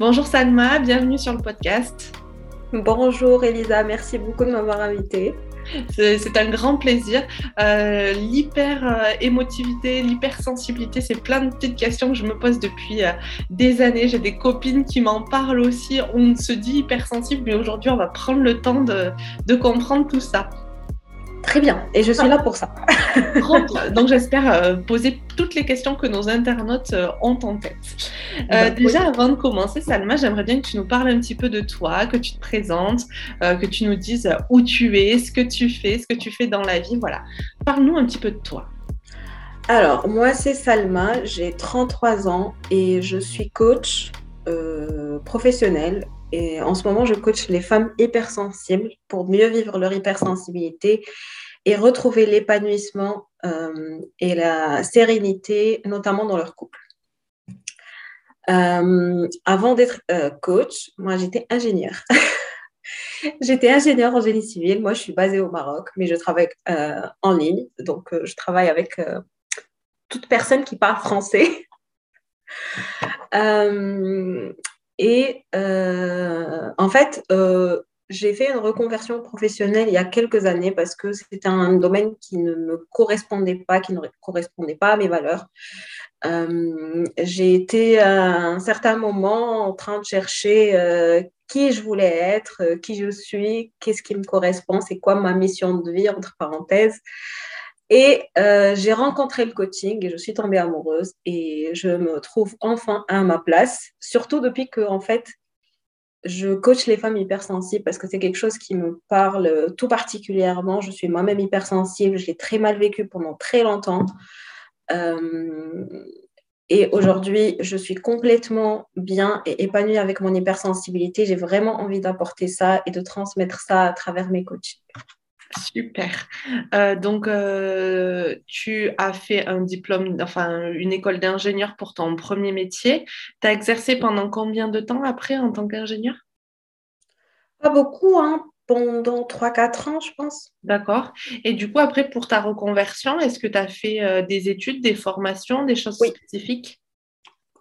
Bonjour Salma, bienvenue sur le podcast. Bonjour Elisa, merci beaucoup de m'avoir invitée. C'est un grand plaisir. Euh, l'hyper euh, l'hypersensibilité, c'est plein de petites questions que je me pose depuis euh, des années. J'ai des copines qui m'en parlent aussi. On se dit hypersensible, mais aujourd'hui, on va prendre le temps de, de comprendre tout ça. Très bien, et je suis là pour ça. Donc j'espère euh, poser toutes les questions que nos internautes euh, ont en tête. Euh, déjà, avant de commencer, Salma, j'aimerais bien que tu nous parles un petit peu de toi, que tu te présentes, que tu nous dises où tu es, ce que tu fais, ce que tu fais dans la vie. Voilà, parle-nous un petit peu de toi. Alors, moi, c'est Salma, j'ai 33 ans et je suis coach professionnel et en ce moment, je coach les femmes hypersensibles pour mieux vivre leur hypersensibilité et retrouver l'épanouissement euh, et la sérénité, notamment dans leur couple. Euh, avant d'être euh, coach, moi j'étais ingénieure. j'étais ingénieure en génie civil. Moi je suis basée au Maroc, mais je travaille en ligne. Donc je travaille avec toute personne qui parle français. et en fait, j'ai fait une reconversion professionnelle il y a quelques années parce que c'était un domaine qui ne me correspondait pas, qui ne correspondait pas à mes valeurs. Euh, j'ai été à un certain moment en train de chercher euh, qui je voulais être, euh, qui je suis, qu'est-ce qui me correspond, c'est quoi ma mission de vie, entre parenthèses. Et j'ai rencontré le coaching et je suis tombée amoureuse et je me trouve enfin à ma place, surtout depuis que, en fait, je coach les femmes hypersensibles parce que c'est quelque chose qui me parle tout particulièrement. Je suis moi-même hypersensible, je l'ai très mal vécu pendant très longtemps. Euh, et aujourd'hui, je suis complètement bien et épanouie avec mon hypersensibilité. J'ai vraiment envie d'apporter ça et de transmettre ça à travers mes coachings. Super. Euh, donc, euh, tu as fait un diplôme, enfin, une école d'ingénieur pour ton premier métier. Tu as exercé pendant combien de temps après en tant qu'ingénieur? Pas beaucoup, hein. pendant 3-4 ans, je pense. D'accord. Et du coup, après, pour ta reconversion, est-ce que tu as fait euh, des études, des formations, des choses spécifiques?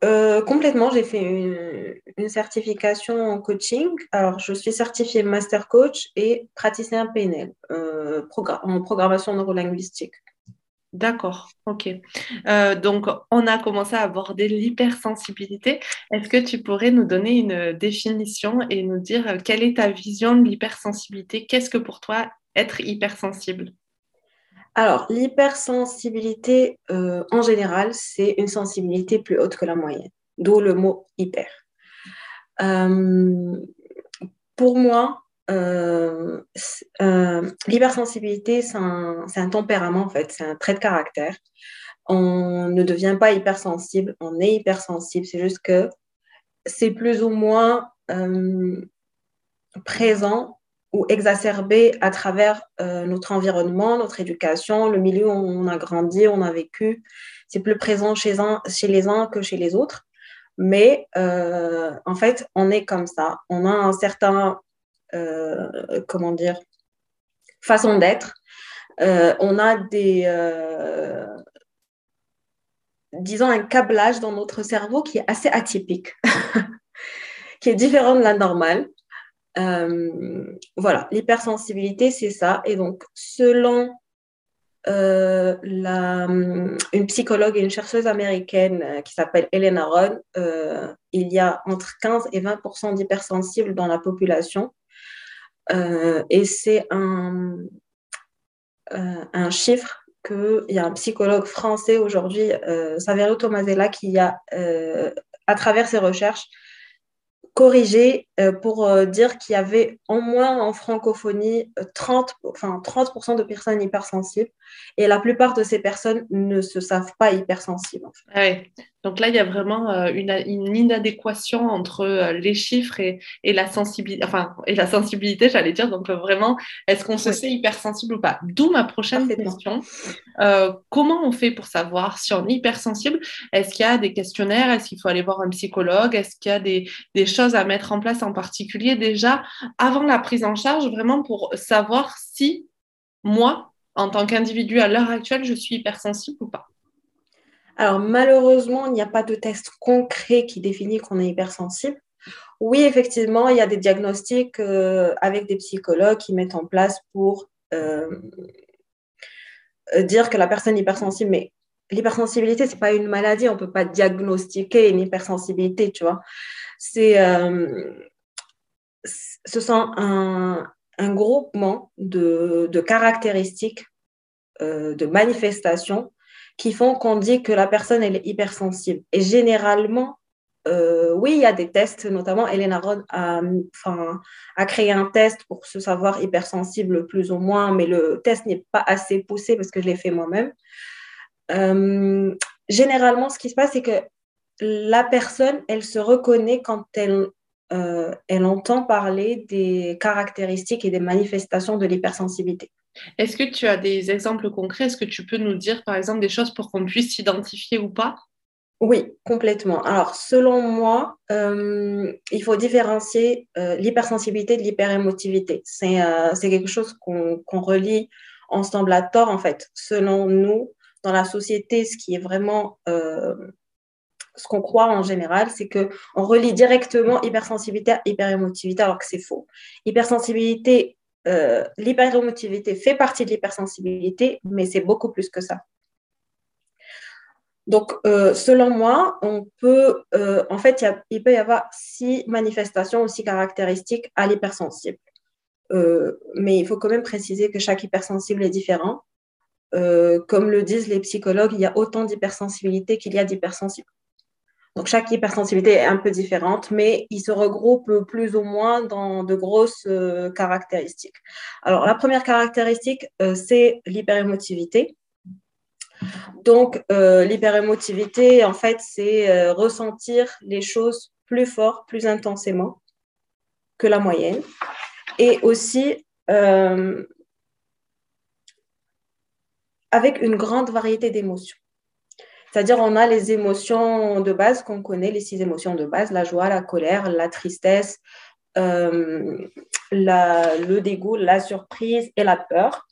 Euh, complètement, j'ai fait une, certification en coaching. Alors, je suis certifiée master coach et praticien PNL euh, en programmation neurolinguistique. D'accord, ok. Euh, donc, on a commencé à aborder l'hypersensibilité. Est-ce que tu pourrais nous donner une définition et nous dire quelle est ta vision de l'hypersensibilité? Qu'est-ce que pour toi être hypersensible? Alors, l'hypersensibilité, euh, en général, c'est une sensibilité plus haute que la moyenne, d'où le mot hyper. Euh, pour moi, euh, l'hypersensibilité, c'est un, tempérament, en fait, c'est un trait de caractère. On ne devient pas hypersensible, on est hypersensible, c'est juste que c'est plus ou moins présent ou exacerbé à travers euh, notre environnement, notre éducation, le milieu où on a grandi, on a vécu. C'est plus présent chez, un, chez les uns que chez les autres. Mais euh, en fait, on est comme ça. On a un certain, euh, comment dire, façon d'être. on a des, disons, un câblage dans notre cerveau qui est assez atypique, qui est différent de la normale. Euh, voilà, l'hypersensibilité, c'est ça. Et donc, selon euh, la, une psychologue et une chercheuse américaine euh, qui s'appelle Elena Ron, euh, il y a entre 15 et 20% d'hypersensibles dans la population. et c'est un, un chiffre qu'il y a un psychologue français aujourd'hui, Saverio Tomasella, qui a, à travers ses recherches, corrigé euh, pour euh, dire qu'il y avait au moins en francophonie 30, euh, enfin, 30 de personnes hypersensibles et la plupart de ces personnes ne se savent pas hypersensibles. Ah Donc là, il y a vraiment une, une inadéquation entre les chiffres et, et, la sensibilité, enfin, et la sensibilité, j'allais dire. Donc vraiment, est-ce qu'on se sait hypersensible ou pas? D'où ma prochaine question. comment on fait pour savoir si on est hypersensible? Est-ce qu'il y a des questionnaires? Est-ce qu'il faut aller voir un psychologue? Est-ce qu'il y a des, des choses à mettre en place en particulier déjà avant la prise en charge, vraiment pour savoir si moi, en tant qu'individu à l'heure actuelle, je suis hypersensible ou pas? Alors malheureusement, il n'y a pas de test concret qui définit qu'on est hypersensible. Oui, effectivement, il y a des diagnostics euh, avec des psychologues qui mettent en place pour euh, euh, dire que la personne est hypersensible, mais l'hypersensibilité, ce n'est pas une maladie, on ne peut pas diagnostiquer une hypersensibilité, tu vois. C'est ce sont un, groupement de, caractéristiques, euh, de manifestations qui font qu'on dit que la personne est hypersensible. Et généralement, euh, oui, il y a des tests, notamment Elena Rod a, a créé un test pour se savoir hypersensible plus ou moins, mais le test n'est pas assez poussé parce que je l'ai fait moi-même. Euh, généralement, ce qui se passe, c'est que la personne, elle se reconnaît quand elle euh, elle entend parler des caractéristiques et des manifestations de l'hypersensibilité. Est-ce que tu as des exemples concrets? Est-ce que tu peux nous dire, par exemple, des choses pour qu'on puisse s'identifier ou pas? Oui, complètement. Alors, selon moi, euh, il faut différencier euh, l'hypersensibilité de l'hyperémotivité. C'est quelque chose qu'on relie ensemble à tort, en fait. Selon nous, dans la société, ce qui est vraiment ce qu'on croit en général, c'est qu'on relie directement hypersensibilité à hyperémotivité, alors que c'est faux. Hypersensibilité, euh, l'hyperémotivité fait partie de l'hypersensibilité, mais c'est beaucoup plus que ça. Donc, euh, selon moi, on peut, euh, en fait, il peut y avoir six manifestations ou six caractéristiques à l'hypersensible. mais il faut quand même préciser que chaque hypersensible est différent. comme le disent les psychologues, il y a autant d'hypersensibilité qu'il y a d'hypersensibles. Donc, chaque hypersensibilité est un peu différente, mais ils se regroupent plus ou moins dans de grosses euh, caractéristiques. Alors, la première caractéristique, euh, c'est l'hyperémotivité. Donc, euh, l'hyperémotivité, en fait, c'est ressentir les choses plus fort, plus intensément que la moyenne. Et aussi, avec une grande variété d'émotions. C'est-à-dire, on a les émotions de base qu'on connaît, les six émotions de base, la joie, la colère, la tristesse, euh, le dégoût, la surprise et la peur.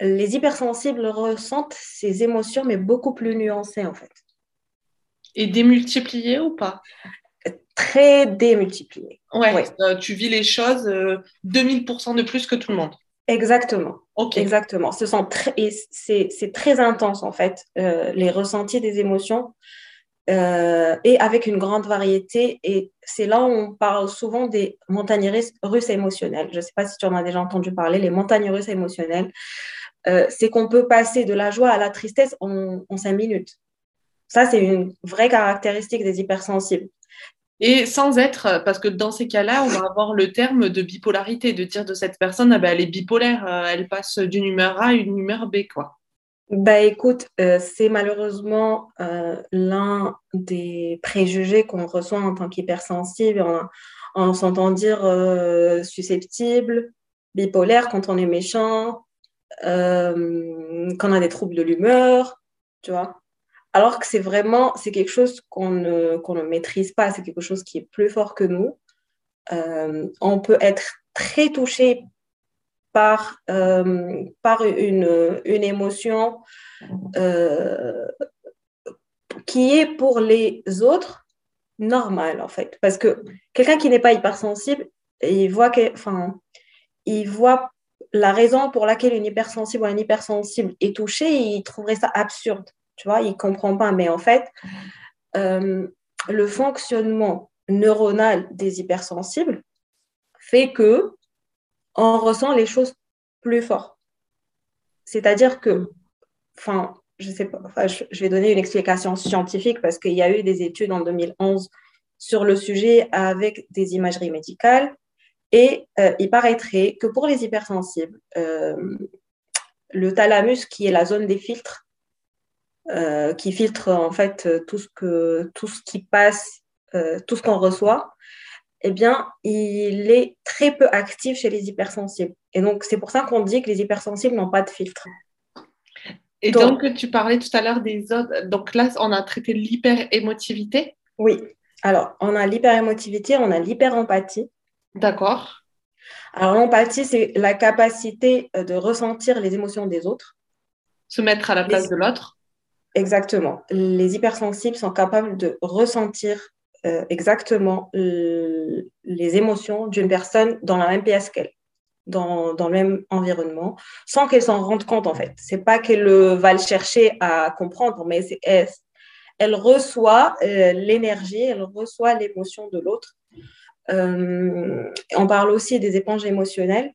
Les hypersensibles ressentent ces émotions, mais beaucoup plus nuancées, en fait. Et démultipliées ou pas? Très démultipliées. Ouais, euh, tu vis les choses 2000% euh, de plus que tout le monde. Exactement. Exactement. Ce sont c'est, très intense en fait, euh, les ressentis des émotions euh, et avec une grande variété. Et c'est là où on parle souvent des montagnes russes émotionnelles. Je ne sais pas si tu en as déjà entendu parler, les montagnes russes émotionnelles. Euh, c'est qu'on peut passer de la joie à la tristesse en, en cinq minutes. Ça, c'est une vraie caractéristique des hypersensibles. Et sans être, parce que dans ces cas-là, on va avoir le terme de bipolarité, de dire de cette personne, ah ben, elle est bipolaire, euh, elle passe d'une humeur A à une humeur B, quoi. Bah écoute, euh, c'est malheureusement euh, l'un des préjugés qu'on reçoit en tant qu'hypersensible, en, en s'entend dire susceptible, bipolaire quand on est méchant, quand on a des troubles de l'humeur, tu vois alors que c'est vraiment, c'est quelque chose qu'on ne, ne maîtrise pas, c'est quelque chose qui est plus fort que nous. Euh, on peut être très touché par, euh, par une, une émotion euh, qui est pour les autres normale, en fait. Parce que quelqu'un qui n'est pas hypersensible, il voit que, enfin, il voit la raison pour laquelle une hypersensible ou un hypersensible est touché, il trouverait ça absurde. Tu vois, il comprend pas. Mais en fait, euh, le fonctionnement neuronal des hypersensibles fait que on ressent les choses plus fort. C'est-à-dire que, enfin, je sais pas, je, vais donner une explication scientifique parce qu'il y a eu des études en 2011 sur le sujet avec des imageries médicales et euh, il paraîtrait que pour les hypersensibles, euh, le thalamus, qui est la zone des filtres, euh, qui filtre en fait tout ce, que, tout ce qui passe, tout ce qu'on reçoit, eh bien, il est très peu actif chez les hypersensibles. Et donc, c'est pour ça qu'on dit que les hypersensibles n'ont pas de filtre. Et donc, tu parlais tout à l'heure des autres. Donc là, on a traité l'hyperémotivité. Oui. Alors, on a l'hyperémotivité, on a l'hyperempathie. D'accord. Alors, l'empathie, c'est la capacité euh, de ressentir les émotions des autres. Se mettre à la place de l'autre. Exactement. Les hypersensibles sont capables de ressentir euh, exactement les émotions d'une personne dans la même pièce qu'elle, dans, dans, le même environnement, sans qu'elle s'en rende compte en fait. C'est pas qu'elle va le chercher à comprendre, mais elle, elle, reçoit euh, l'énergie, elle reçoit l'émotion de l'autre. Euh, on parle aussi des éponges émotionnelles.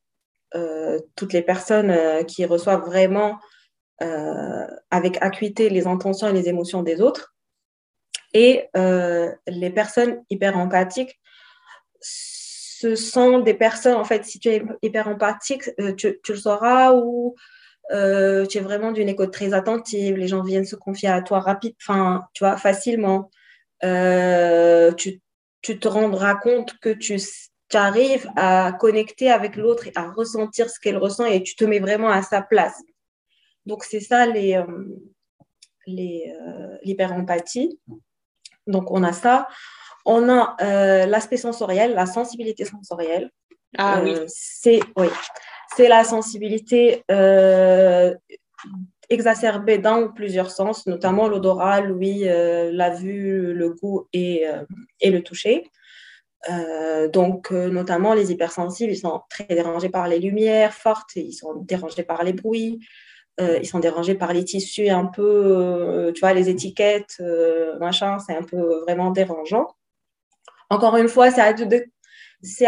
toutes les personnes qui reçoivent vraiment avec acuité les intentions et les émotions des autres et euh, les personnes hyper empathiques, ce sont des personnes, en fait, si tu es hyper empathique, euh, tu, le sauras, ou euh, tu es vraiment d'une écoute très attentive, les gens viennent se confier à toi rapide, enfin, tu vois, facilement. tu, tu, te rendras compte que tu, tu arrives à connecter avec l'autre et à ressentir ce qu'elle ressent et tu te mets vraiment à sa place. Donc, c'est ça les, l'hyper-empathie. Donc, on a ça. On a euh, l'aspect sensoriel, la sensibilité sensorielle. Ah oui. Euh, c'est oui, c'est la sensibilité euh, exacerbée dans plusieurs sens, notamment l'odorat, l'ouïe, la vue, le goût et, et le toucher. donc, notamment les hypersensibles, ils sont très dérangés par les lumières fortes, ils sont dérangés par les bruits, euh, ils sont dérangés par les tissus un peu, euh, tu vois, les étiquettes, euh, machin, c'est un peu vraiment dérangeant. Encore une fois, c'est à,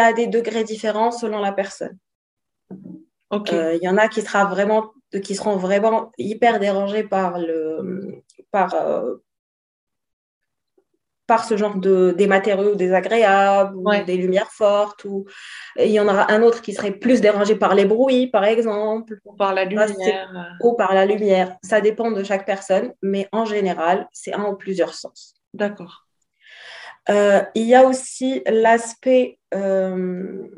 à, des degrés différents selon la personne. Il y en a qui, sera vraiment, qui seront vraiment hyper dérangés par, le, par, par ce genre de des matériaux désagréables ou des lumières fortes ou il y en aura un autre qui serait plus dérangé par les bruits par exemple. Ou par la lumière ou par la lumière. Ça dépend de chaque personne mais en général c'est un ou plusieurs sens. D'accord. Euh, il y a aussi l'aspect euh,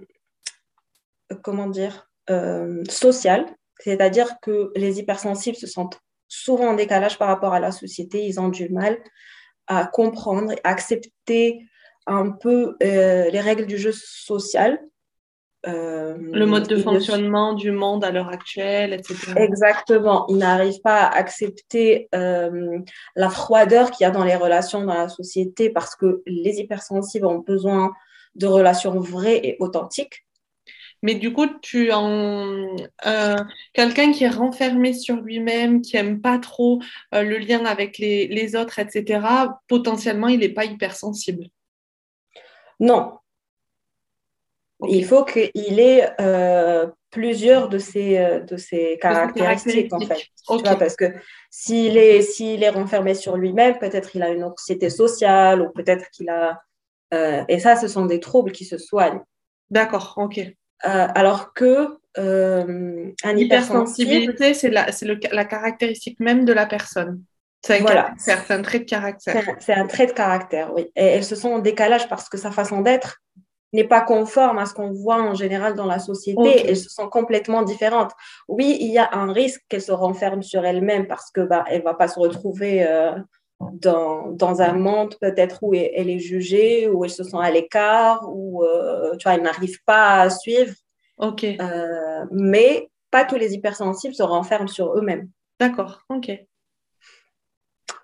comment dire euh, social. C'est-à-dire que les hypersensibles se sentent souvent en décalage par rapport à la société. Ils ont du mal à comprendre et accepter un peu euh, les règles du jeu social. Euh, le mode de fonctionnement du monde à l'heure actuelle, etc. Exactement. Ils n'arrivent pas à accepter euh, la froideur qu'il y a dans les relations dans la société parce que les hypersensibles ont besoin de relations vraies et authentiques. Mais du coup, tu en euh, quelqu'un qui est renfermé sur lui-même, qui aime pas trop euh, le lien avec les, autres, etc. Potentiellement, il n'est pas hypersensible. Non. Il faut qu'il ait euh, plusieurs de ces, de ces caractéristiques, en fait. parce que s'il est, s'il est renfermé sur lui-même, peut-être il a une anxiété sociale ou peut-être qu'il a... et ça, ce sont des troubles qui se soignent. D'accord, ok. Euh, alors que euh, un hypersensibilité, c'est la, la caractéristique même de la personne. C'est un, trait de caractère. C'est un, trait de caractère, oui. Et elles se sont en décalage parce que sa façon d'être n'est pas conforme à ce qu'on voit en général dans la société. Elles se sont complètement différentes. Oui, il y a un risque qu'elle se renferme sur elle-même parce que bah, elle va pas se retrouver euh, dans, dans, un monde peut-être où elle est jugée, où elle se sent à l'écart, où euh, tu vois, elle n'arrive pas à suivre. Ok. Euh, mais pas tous les hypersensibles se renferment sur eux-mêmes. D'accord, ok.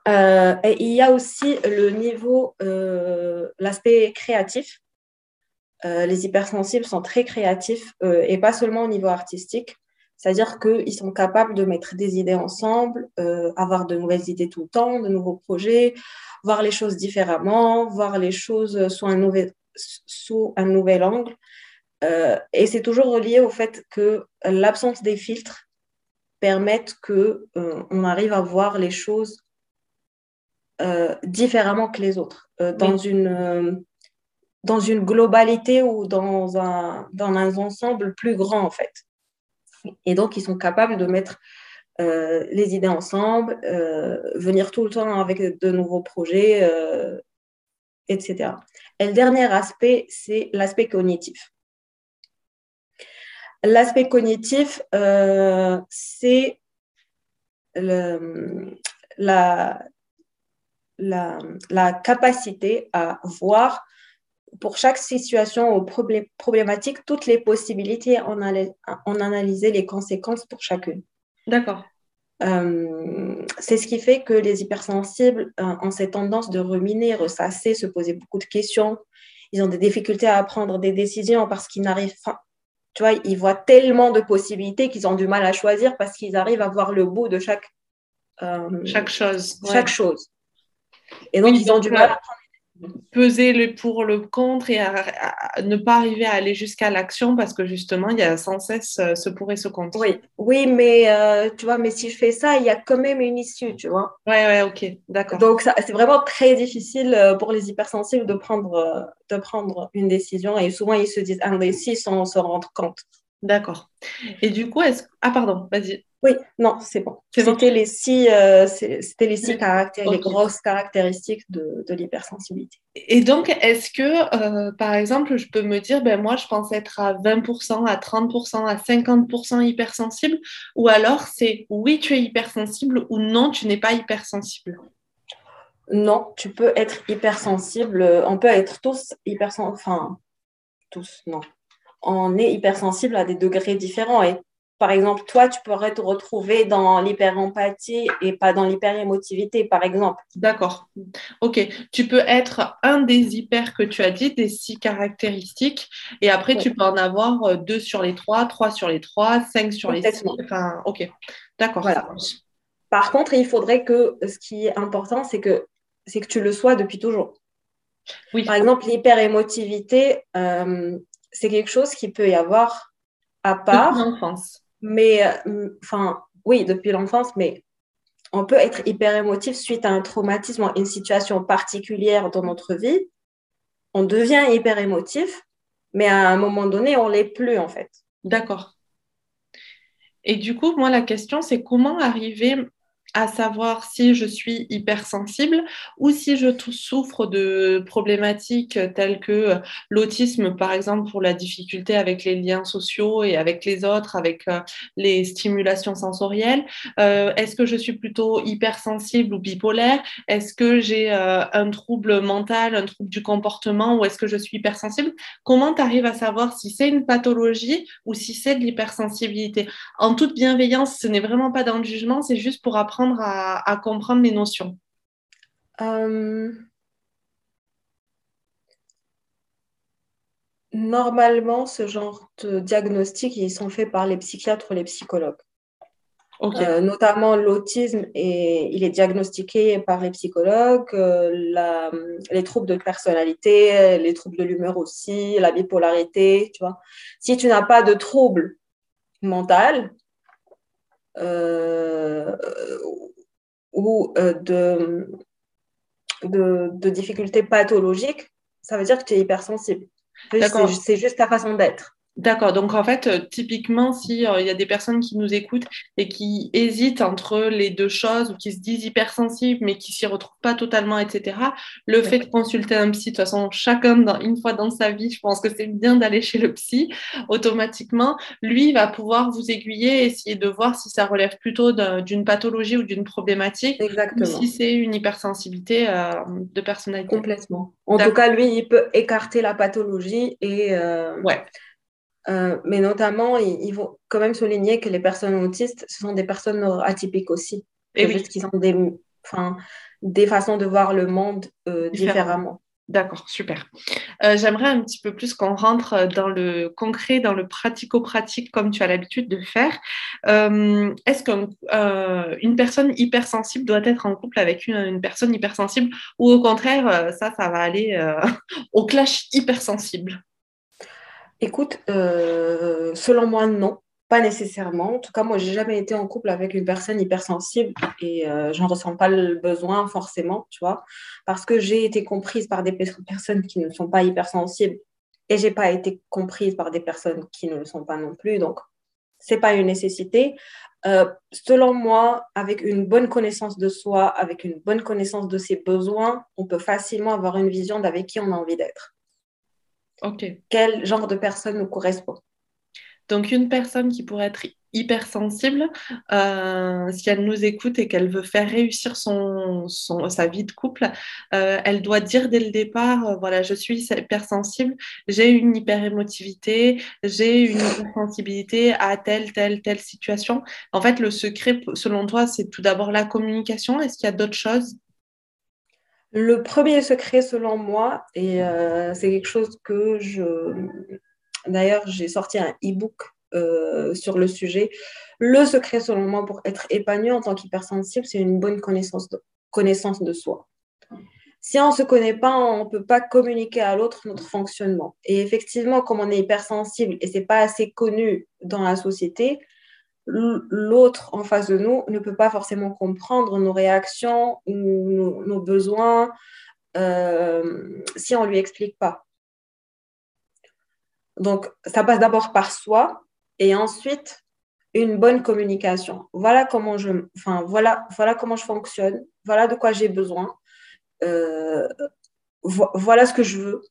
Euh, et il y a aussi le niveau, l'aspect créatif. les hypersensibles sont très créatifs et pas seulement au niveau artistique. C'est-à-dire qu'ils sont capables de mettre des idées ensemble, avoir de nouvelles idées tout le temps, de nouveaux projets, voir les choses différemment, voir les choses sous un nouvel, sous un nouvel angle. et c'est toujours relié au fait que l'absence des filtres permettent qu'on on arrive à voir les choses euh, différemment que les autres, euh, dans, une, euh, dans une globalité ou dans un, dans un ensemble plus grand, en fait. Et donc, ils sont capables de mettre les idées ensemble, venir tout le temps avec de nouveaux projets, etc. Et le dernier aspect, c'est l'aspect cognitif. L'aspect cognitif, c'est la, la, capacité à voir pour chaque situation ou problématique toutes les possibilités, en, en analyser les conséquences pour chacune. D'accord. Euh, c'est ce qui fait que les hypersensibles euh, ont cette tendance de ruminer, ressasser, se poser beaucoup de questions. Ils ont des difficultés à prendre des décisions parce qu'ils n'arrivent pas. Tu vois, ils voient tellement de possibilités qu'ils ont du mal à choisir parce qu'ils arrivent à voir le bout de chaque, euh, chaque chose. Chaque chose. Et donc, ils ont du mal à peser le pour, le contre et à, ne pas arriver à aller jusqu'à l'action parce que justement, il y a sans cesse euh, ce pour et ce contre. Oui, oui mais euh, tu vois, mais si je fais ça, il y a quand même une issue, tu vois. Oui, oui, ok, d'accord. Donc, c'est vraiment très difficile euh, pour les hypersensibles de prendre, de prendre une décision et souvent, ils se disent indécis sans se rendre compte. D'accord. Et du coup, est-ce... Ah, pardon, vas-y. Oui, non, c'est bon. C'était les six, euh, c'était les six caractéristiques, les grosses caractéristiques de, de l'hypersensibilité. Et donc, est-ce que, euh, par exemple, je peux me dire, ben moi, je pense être à 20%, à 30%, à 50% hypersensible, ou alors c'est oui, tu es hypersensible, ou non, tu n'es pas hypersensible? Non, tu peux être hypersensible. On peut être tous hypersensibles, enfin, tous, non. On est hypersensible à des degrés différents et par exemple, toi, tu pourrais te retrouver dans l'hyper-empathie et pas dans l'hyper-émotivité, par exemple. D'accord. Ok. Tu peux être un des hyper que tu as dit, des six caractéristiques, et après, tu peux en avoir euh, deux sur les trois, trois sur les trois, cinq sur les six. Enfin, ok. D'accord. Voilà. Par contre, il faudrait que ce qui est important, c'est que, c'est que tu le sois depuis toujours. Oui. Par exemple, l'hyper-émotivité, euh, c'est quelque chose qui peut y avoir à part. Depuis l'enfance. Mais, euh, enfin, oui, depuis l'enfance, mais on peut être hyper émotif suite à un traumatisme, à une situation particulière dans notre vie. On devient hyper émotif, mais à un moment donné, on l'est plus, en fait. D'accord. Et du coup, moi, la question, c'est comment arriver à savoir si je suis hypersensible ou si je souffre de problématiques telles que l'autisme, par exemple, pour la difficulté avec les liens sociaux et avec les autres, avec euh, les stimulations sensorielles. Euh, est-ce que je suis plutôt hypersensible ou bipolaire? Est-ce que j'ai euh, un trouble mental, un trouble du comportement ou est-ce que je suis hypersensible? Comment tu arrives à savoir si c'est une pathologie ou si c'est de l'hypersensibilité? En toute bienveillance, ce n'est vraiment pas dans le jugement, c'est juste pour apprendre à, comprendre les notions euh, Normalement, ce genre de diagnostics, ils sont faits par les psychiatres ou les psychologues. Euh, notamment l'autisme, et il est diagnostiqué par les psychologues, euh, les troubles de personnalité, les troubles de l'humeur aussi, la bipolarité, tu vois. Si tu n'as pas de trouble mental, ou euh, de, de, de, difficultés pathologiques, ça veut dire que tu es hypersensible. C'est juste ta façon d'être. D'accord. Donc, en fait, euh, typiquement, s'il euh, il y a des personnes qui nous écoutent et qui hésitent entre les deux choses ou qui se disent hypersensibles mais qui s'y retrouvent pas totalement, etc., le fait de consulter un psy, de toute façon, chacun, dans, une fois dans sa vie, je pense que c'est bien d'aller chez le psy automatiquement. Lui va pouvoir vous aiguiller et essayer de voir si ça relève plutôt d'une pathologie ou d'une problématique. Exactement. Ou si c'est une hypersensibilité euh, de personnalité. Complètement. En tout cas, lui, il peut écarter la pathologie et. Ouais. Euh, mais notamment, ils, vont quand même souligner que les personnes autistes, ce sont des personnes atypiques aussi. Et juste qu'ils ont des, des façons de voir le monde euh, différemment. D'accord, super. Euh, j'aimerais un petit peu plus qu'on rentre dans le concret, dans le pratico-pratique, comme tu as l'habitude de faire. Euh, est-ce qu'une euh, personne hypersensible doit être en couple avec une, personne hypersensible ou au contraire, ça, ça va aller au clash hypersensible? Écoute, selon moi, non. Pas nécessairement. En tout cas, moi, j'ai jamais été en couple avec une personne hypersensible et euh, j'en ressens pas le besoin forcément, tu vois, parce que j'ai été comprise par des personnes qui ne sont pas hypersensibles et j'ai pas été comprise par des personnes qui ne le sont pas non plus. Donc, c'est pas une nécessité. Euh, selon moi, avec une bonne connaissance de soi, avec une bonne connaissance de ses besoins, on peut facilement avoir une vision d'avec qui on a envie d'être. Ok. Quel genre de personne nous correspond? Donc, une personne qui pourrait être hypersensible, euh, si elle nous écoute et qu'elle veut faire réussir son, sa vie de couple, euh, elle doit dire dès le départ, euh, voilà, je suis hypersensible, j'ai une hyperémotivité, j'ai une hypersensibilité à telle, telle, telle situation. En fait, le secret, selon toi, c'est tout d'abord la communication. Est-ce qu'il y a d'autres choses? Le premier secret, selon moi, et c'est quelque chose que je, D'ailleurs, j'ai sorti un e-book euh, sur le sujet. Le secret, selon moi, pour être épanoui en tant qu'hypersensible, c'est une bonne connaissance de, connaissance de soi. Si on ne se connaît pas, on ne peut pas communiquer à l'autre notre fonctionnement. Et effectivement, comme on est hypersensible et ce n'est pas assez connu dans la société, l'autre en face de nous ne peut pas forcément comprendre nos réactions ou nos, besoins euh, si on ne lui explique pas. Donc, ça passe d'abord par soi et ensuite une bonne communication. Voilà comment je, enfin, voilà, voilà comment je fonctionne, voilà de quoi j'ai besoin, euh, voilà ce que je veux.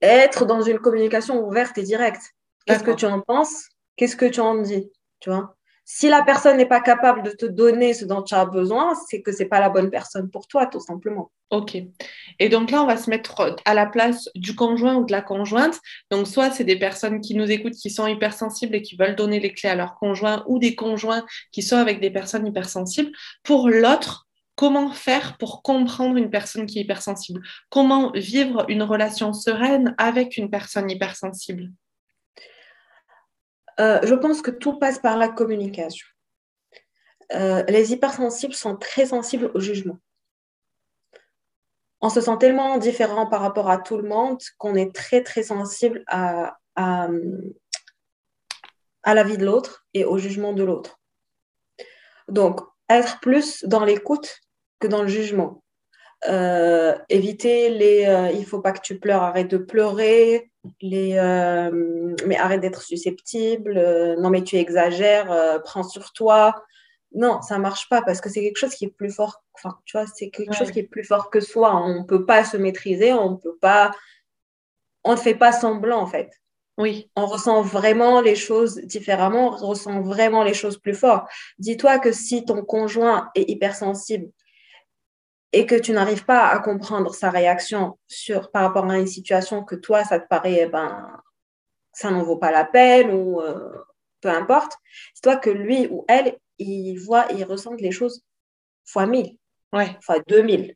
Être dans une communication ouverte et directe. Qu'est-ce que tu en penses? Qu'est-ce que tu en dis si la personne n'est pas capable de te donner ce dont tu as besoin, c'est que ce n'est pas la bonne personne pour toi, tout simplement. Ok. Et donc là, on va se mettre à la place du conjoint ou de la conjointe. Donc, soit c'est des personnes qui nous écoutent, qui sont hypersensibles et qui veulent donner les clés à leur conjoint, ou des conjoints qui sont avec des personnes hypersensibles. Pour l'autre, comment faire pour comprendre une personne qui est hypersensible? Comment vivre une relation sereine avec une personne hypersensible? Euh, je pense que tout passe par la communication. Euh, les hypersensibles sont très sensibles au jugement. On se sent tellement différent par rapport à tout le monde qu'on est très, très sensible à, à, la vie de l'autre et au jugement de l'autre. Donc, être plus dans l'écoute que dans le jugement. Euh, éviter les euh, il faut pas que tu pleures, arrête de pleurer, les euh, mais arrête d'être susceptible, non mais tu exagères, prends sur toi. Non, ça marche pas parce que c'est quelque chose qui est plus fort. Enfin, tu vois, c'est quelque chose qui est plus fort que soi. On peut pas se maîtriser, on peut pas, on ne fait pas semblant en fait. Oui. On ressent vraiment les choses différemment, on ressent vraiment les choses plus fort. Dis-toi que si ton conjoint est hypersensible et que tu n'arrives pas à comprendre sa réaction sur, par rapport à une situation que toi, ça te paraît, eh ben, ça n'en vaut pas la peine ou euh, peu importe, c'est toi que lui ou elle, il voit, il ressent les choses fois mille, ouais. fois deux mille.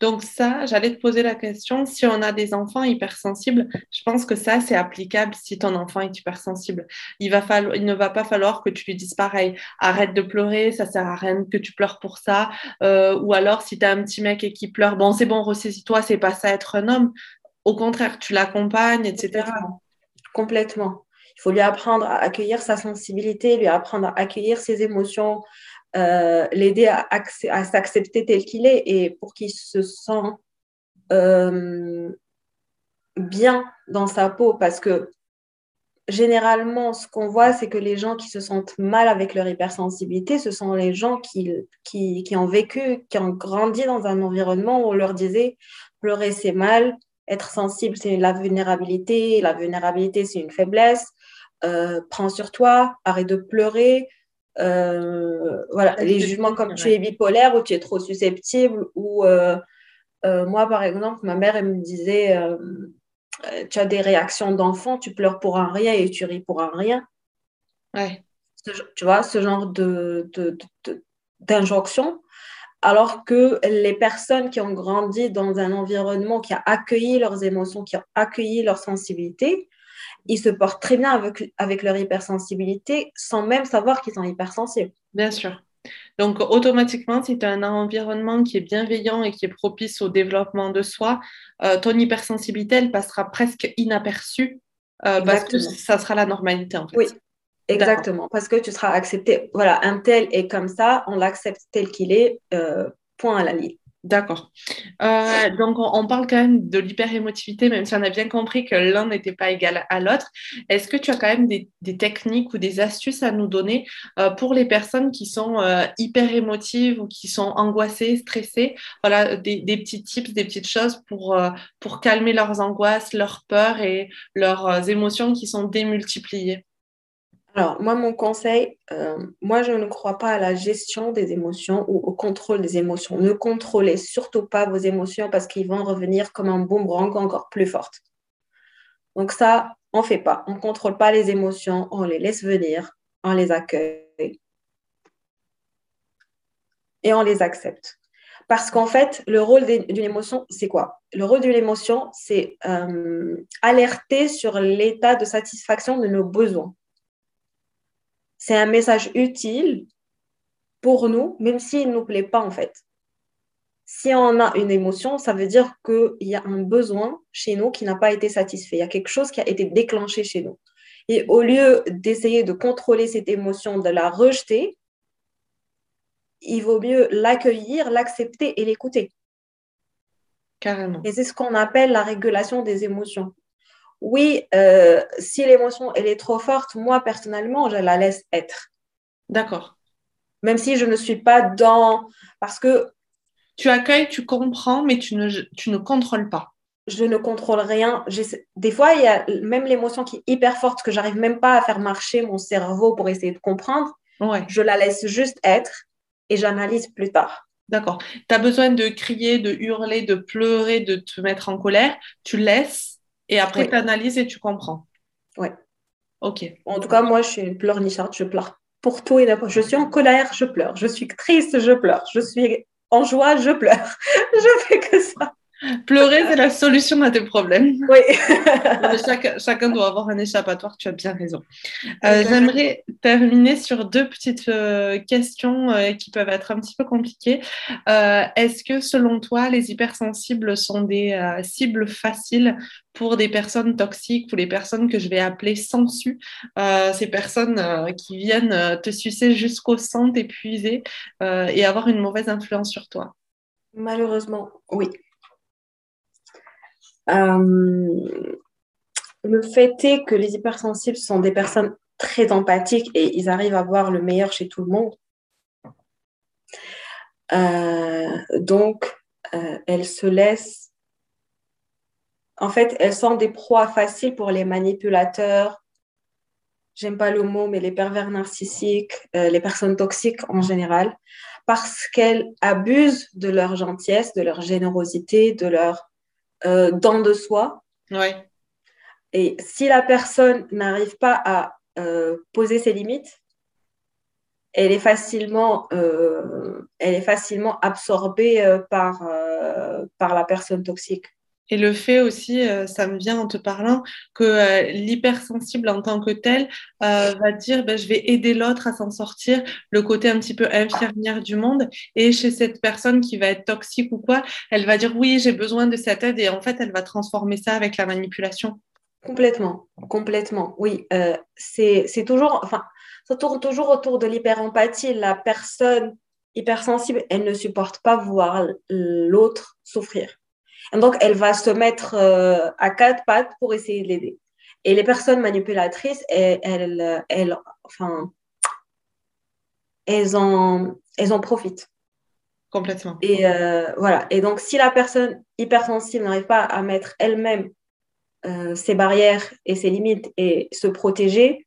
Donc ça, j'allais te poser la question, si on a des enfants hypersensibles, je pense que ça, c'est applicable si ton enfant est hypersensible. Il, ne va pas falloir que tu lui dises pareil, arrête de pleurer, ça sert à rien que tu pleures pour ça. Euh, ou alors, si tu as un petit mec et qui pleure, bon, c'est bon, ressaisis-toi, c'est pas ça être un homme. Au contraire, tu l'accompagnes, etc. Complètement. Il faut lui apprendre à accueillir sa sensibilité, lui apprendre à accueillir ses émotions, euh, l'aider à, s'accepter tel qu'il est et pour qu'il se sent euh, bien dans sa peau. Parce que généralement, ce qu'on voit, c'est que les gens qui se sentent mal avec leur hypersensibilité, ce sont les gens qui, qui, qui ont vécu, qui ont grandi dans un environnement où on leur disait pleurer, c'est mal, être sensible, c'est la vulnérabilité, la vulnérabilité, c'est une faiblesse. Euh, prends sur toi, arrête de pleurer, euh, voilà, les jugements comme tu es bipolaire ou tu es trop susceptible ou euh, euh, moi par exemple ma mère elle me disait tu as des réactions d'enfant tu pleures pour un rien et tu ris pour un rien. Ouais. tu vois ce genre de, d'injonction. Alors que les personnes qui ont grandi dans un environnement qui a accueilli leurs émotions, qui a accueilli leur sensibilité, ils se portent très bien avec, avec leur hypersensibilité sans même savoir qu'ils sont hypersensibles. Bien sûr. Donc, automatiquement, si tu as un environnement qui est bienveillant et qui est propice au développement de soi, euh, ton hypersensibilité, elle passera presque inaperçue euh, parce que ça sera la normalité, en fait. Oui, exactement. Parce que tu seras accepté. Voilà, un tel est comme ça, on l'accepte tel qu'il est, euh, point à la ligne. D'accord. Euh, donc, on, parle quand même de l'hyper-émotivité, même si on a bien compris que l'un n'était pas égal à l'autre. Est-ce que tu as quand même des, techniques ou des astuces à nous donner euh, pour les personnes qui sont euh, hyper-émotives ou qui sont angoissées, stressées? Voilà, des, petits tips, des petites choses pour, pour calmer leurs angoisses, leurs peurs et leurs émotions qui sont démultipliées. Alors, moi, mon conseil, euh, moi, je ne crois pas à la gestion des émotions ou au contrôle des émotions. Ne contrôlez surtout pas vos émotions parce qu'ils vont revenir comme un boomerang encore plus forte. Donc ça, on ne fait pas. On ne contrôle pas les émotions, on les laisse venir, on les accueille et on les accepte. Parce qu'en fait, le rôle d'une émotion, c'est quoi? Le rôle d'une émotion, c'est euh, alerter sur l'état de satisfaction de nos besoins c'est un message utile pour nous, même s'il ne nous plaît pas en fait. Si on a une émotion, ça veut dire qu'il y a un besoin chez nous qui n'a pas été satisfait. Il y a quelque chose qui a été déclenché chez nous. Et au lieu d'essayer de contrôler cette émotion, de la rejeter, il vaut mieux l'accueillir, l'accepter et l'écouter. Carrément. Et c'est ce qu'on appelle la régulation des émotions oui, euh, si l'émotion elle est trop forte, moi personnellement, je la laisse être. D'accord. Même si je ne suis pas dans... Parce que... Tu accueilles, tu comprends, mais tu ne, tu ne contrôles pas. Je ne contrôle rien. Des fois, il y a même l'émotion qui est hyper forte que j'arrive même pas à faire marcher mon cerveau pour essayer de comprendre. Ouais. Je la laisse juste être et j'analyse plus tard. D'accord. Tu as besoin de crier, de hurler, de pleurer, de te mettre en colère. Tu laisses et après, tu analyses et tu comprends. Oui. Ok. En tout cas, moi, je suis une pleurnicharde. Je pleure pour tout et n'importe Je suis en colère, je pleure. Je suis triste, je pleure. Je suis en joie, je pleure. je fais que ça. Pleurer, c'est la solution à tes problèmes. Oui. chacun doit avoir un échappatoire, tu as bien raison. Euh, j'aimerais terminer sur deux petites euh, questions euh, qui peuvent être un petit peu compliquées. Est-ce que selon toi, les hypersensibles sont des cibles faciles pour des personnes toxiques ou les personnes que je vais appeler sensu, ces personnes qui viennent te sucer jusqu'au sang, t'épuiser et avoir une mauvaise influence sur toi? Malheureusement, oui. Euh, le fait est que les hypersensibles sont des personnes très empathiques et ils arrivent à voir le meilleur chez tout le monde. Euh, donc, euh, elles se laissent... En fait, elles sont des proies faciles pour les manipulateurs. J'aime pas le mot, mais les pervers narcissiques, les personnes toxiques en général, parce qu'elles abusent de leur gentillesse, de leur générosité, de leur euh, dans de soi. Et si la personne n'arrive pas à euh, poser ses limites, elle est facilement, euh, elle est facilement absorbée par, par la personne toxique. Et le fait aussi, euh, ça me vient en te parlant, que euh, l'hypersensible en tant que tel euh, va dire ben, je vais aider l'autre à s'en sortir, le côté un petit peu infirmière du monde. Et chez cette personne qui va être toxique ou quoi, elle va dire oui, j'ai besoin de cette aide. Et en fait, elle va transformer ça avec la manipulation. Complètement, complètement. Oui, c'est toujours, enfin, ça tourne toujours autour de l'hyperempathie. La personne hypersensible, elle ne supporte pas voir l'autre souffrir donc, elle va se mettre euh, à quatre pattes pour essayer de l'aider. Et les personnes manipulatrices, elles, elles, enfin, elles, en, elles en profitent. Complètement. Et euh, voilà. Et donc, si la personne hypersensible n'arrive pas à mettre elle-même euh, ses barrières et ses limites et se protéger,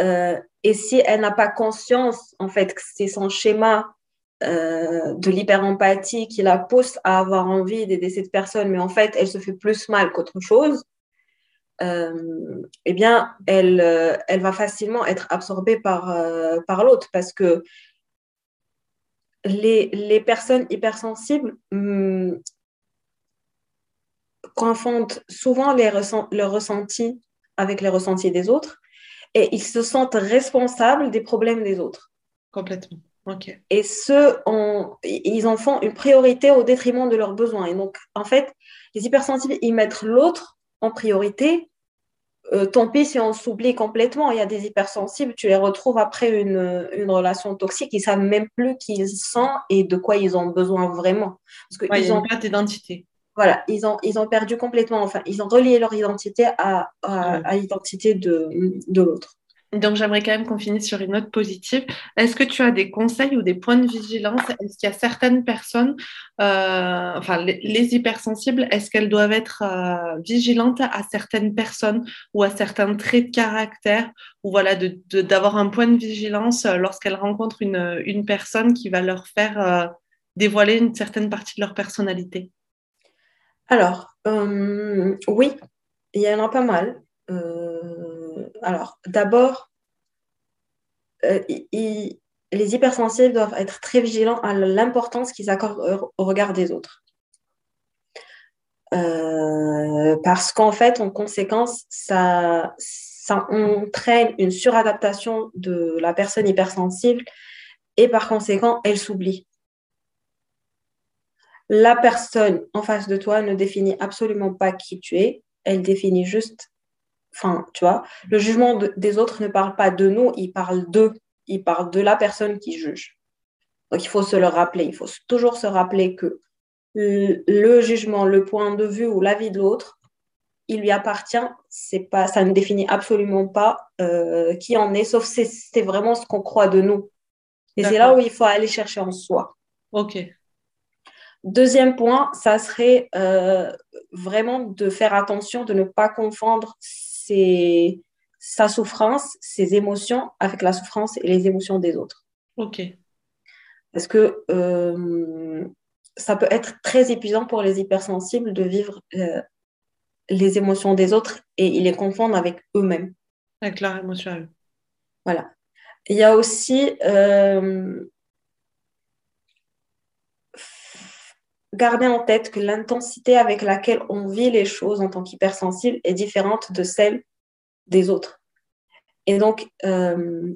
et si elle n'a pas conscience, en fait, que c'est son schéma euh, de l'hyperempathie qui la pousse à avoir envie d'aider cette personne, mais en fait, elle se fait plus mal qu'autre chose, euh, eh bien, elle, euh, elle va facilement être absorbée par, par l'autre parce que les, personnes hypersensibles hum, confondent souvent les leurs ressentis avec les ressentis des autres et ils se sentent responsables des problèmes des autres. Complètement. Et ceux, ils en font une priorité au détriment de leurs besoins. Et donc, en fait, les hypersensibles, ils mettent l'autre en priorité. Euh, tant pis si on s'oublie complètement. Il y a des hypersensibles, tu les retrouves après une, une relation toxique, ils savent même plus qui ils sont et de quoi ils ont besoin vraiment. Parce ils ont pas d'identité. Voilà, ils ont, ils ont perdu complètement, enfin, ils ont relié leur identité à, à, l'identité de, de l'autre. Donc, j'aimerais quand même qu'on finisse sur une note positive. Est-ce que tu as des conseils ou des points de vigilance? Est-ce qu'il y a certaines personnes, euh, enfin, les, hypersensibles, est-ce qu'elles doivent être euh, vigilantes à certaines personnes ou à certains traits de caractère ou voilà, d'avoir un point de vigilance euh, lorsqu'elles rencontrent une, une, personne qui va leur faire dévoiler une certaine partie de leur personnalité? Alors, oui, il y en a pas mal alors, d'abord, euh, les hypersensibles doivent être très vigilants à l'importance qu'ils accordent au regard des autres. Euh, parce qu'en fait, en conséquence, ça, ça entraîne une suradaptation de la personne hypersensible et par conséquent, elle s'oublie. La personne en face de toi ne définit absolument pas qui tu es, elle définit juste Enfin, tu vois, le jugement des autres ne parle pas de nous, il parle d'eux, il parle de la personne qui juge. Donc, il faut se le rappeler, il faut toujours se rappeler que le, jugement, le point de vue ou l'avis de l'autre, il lui appartient, c'est pas, ça ne définit absolument pas euh, qui en est, sauf si c'est vraiment ce qu'on croit de nous. Et c'est là où il faut aller chercher en soi. Ok. Deuxième point, ça serait euh, vraiment de faire attention de ne pas confondre sa souffrance, ses émotions avec la souffrance et les émotions des autres. Ok. Parce que euh, ça peut être très épuisant pour les hypersensibles de vivre euh, les émotions des autres et ils les confondent avec eux-mêmes. Avec leur émotion. Voilà. Il y a aussi euh, garder en tête que l'intensité avec laquelle on vit les choses en tant qu'hypersensible est différente de celle des autres. Et donc, euh,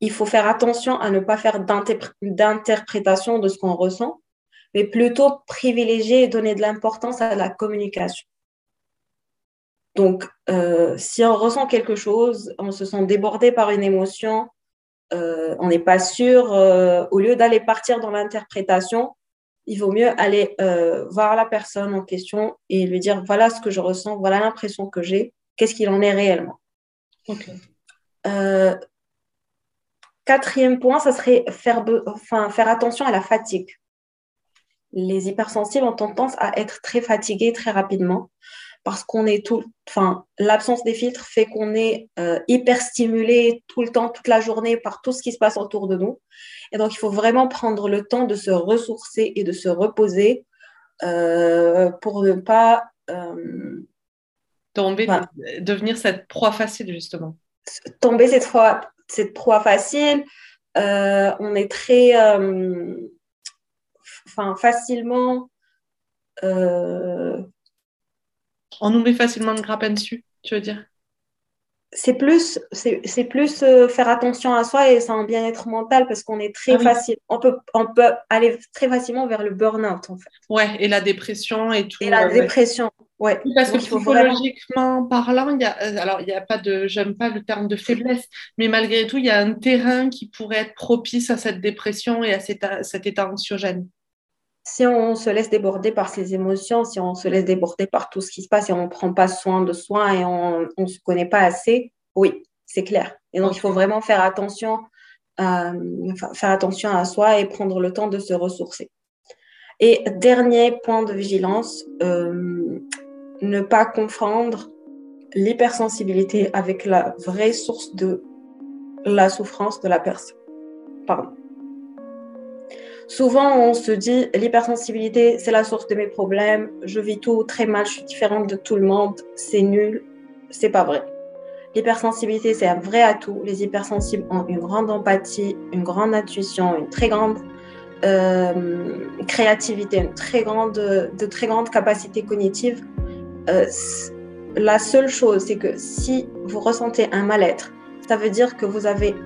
il faut faire attention à ne pas faire d'interprétation de ce qu'on ressent, mais plutôt privilégier et donner de l'importance à la communication. Donc, euh, si on ressent quelque chose, on se sent débordé par une émotion, euh, on n'est pas sûr, au lieu d'aller partir dans l'interprétation, il vaut mieux aller euh, voir la personne en question et lui dire voilà ce que je ressens, voilà l'impression que j'ai, qu'est-ce qu'il en est réellement. Euh, quatrième point, ça serait faire, enfin, faire attention à la fatigue. Les hypersensibles ont tendance à être très fatigués très rapidement parce qu'on est tout, enfin, l'absence des filtres fait qu'on est euh, hyper stimulé tout le temps, toute la journée par tout ce qui se passe autour de nous. Et donc, il faut vraiment prendre le temps de se ressourcer et de se reposer euh, pour ne pas euh, tomber, devenir cette proie facile justement. Tomber cette proie, cette proie facile. on est très, enfin, facilement on nous met facilement le grappin dessus, tu veux dire? C'est plus, c'est, plus euh, faire attention à soi et c'est un bien-être mental parce qu'on est très ah facile. On peut, on peut aller très facilement vers le burn-out en fait. Ouais, et la dépression et tout. Et la dépression, ouais. Parce que psychologiquement parlant, il y a, euh, alors il n'y a pas de, j'aime pas le terme de faiblesse, mais malgré tout, il y a un terrain qui pourrait être propice à cette dépression et à cet, cet état anxiogène si on se laisse déborder par ses émotions, si on se laisse déborder par tout ce qui se passe et on ne prend pas soin de soi et on ne se connaît pas assez, oui, c'est clair. Et donc, il faut vraiment faire attention, à, faire attention à soi et prendre le temps de se ressourcer. Et dernier point de vigilance, euh, ne pas confondre l'hypersensibilité avec la vraie source de la souffrance de la personne. Pardon. Souvent, on se dit l'hypersensibilité, c'est la source de mes problèmes, je vis tout très mal, je suis différente de tout le monde, c'est nul. C'est pas vrai. L'hypersensibilité, c'est un vrai atout. Les hypersensibles ont une grande empathie, une grande intuition, une très grande euh, créativité, une très grande, de très grandes capacités cognitives. Euh, la seule chose, c'est que si vous ressentez un mal-être, ça veut dire que vous avez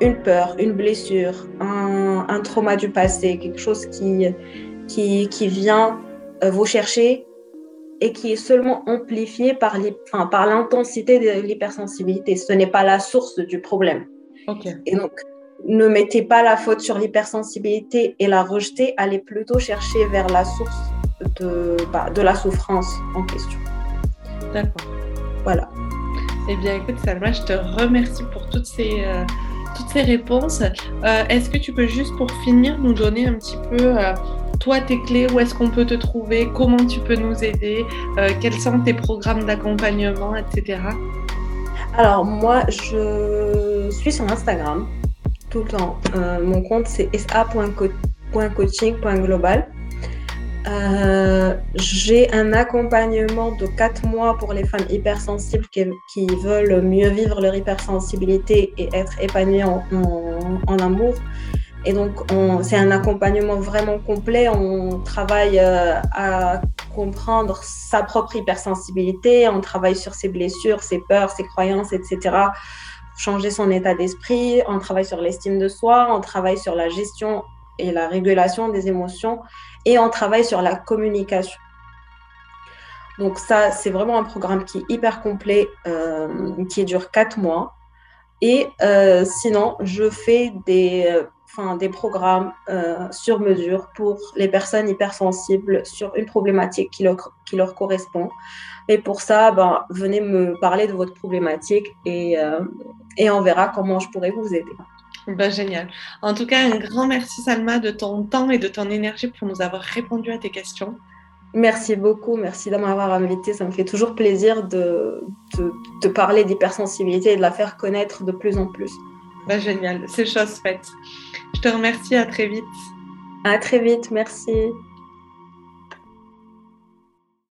une peur, une blessure, un, trauma du passé, quelque chose qui, qui, qui vient euh, vous chercher et qui est seulement amplifié par l'intensité de l'hypersensibilité. Ce n'est pas la source du problème. Et donc, ne mettez pas la faute sur l'hypersensibilité et la rejeter, allez plutôt chercher vers la source de, bah, de la souffrance en question. D'accord. Voilà. Eh bien, écoute, Salma, je te remercie pour toutes ces, euh, toutes ces réponses. Euh, est-ce que tu peux juste, pour finir, nous donner un petit peu, euh, toi, tes clés, où est-ce qu'on peut te trouver, comment tu peux nous aider, quels sont tes programmes d'accompagnement, etc. Alors, moi, je suis sur Instagram tout le temps. mon compte, c'est sa.coaching.global. Euh, j'ai un accompagnement de 4 mois pour les femmes hypersensibles qui, veulent mieux vivre leur hypersensibilité et être épanouies en, amour. Et donc, c'est un accompagnement vraiment complet. On travaille euh, à comprendre sa propre hypersensibilité, on travaille sur ses blessures, ses peurs, ses croyances, etc. Changer son état d'esprit, on travaille sur l'estime de soi, on travaille sur la gestion et la régulation des émotions et on travaille sur la communication. Donc ça, c'est vraiment un programme qui est hyper complet, euh, qui dure quatre mois. Et euh, sinon, je fais des, enfin, des programmes euh, sur mesure pour les personnes hypersensibles sur une problématique qui leur, qui leur correspond. Et pour ça, ben, venez me parler de votre problématique et, et on verra comment je pourrais vous aider. Ben, génial. En tout cas, un grand merci Salma de ton temps et de ton énergie pour nous avoir répondu à tes questions. Merci beaucoup, merci de m'avoir invité. Ça me fait toujours plaisir de, de, parler d'hypersensibilité et de la faire connaître de plus en plus. Ben, génial, c'est chose faite. Je te remercie, à très vite. À très vite, merci.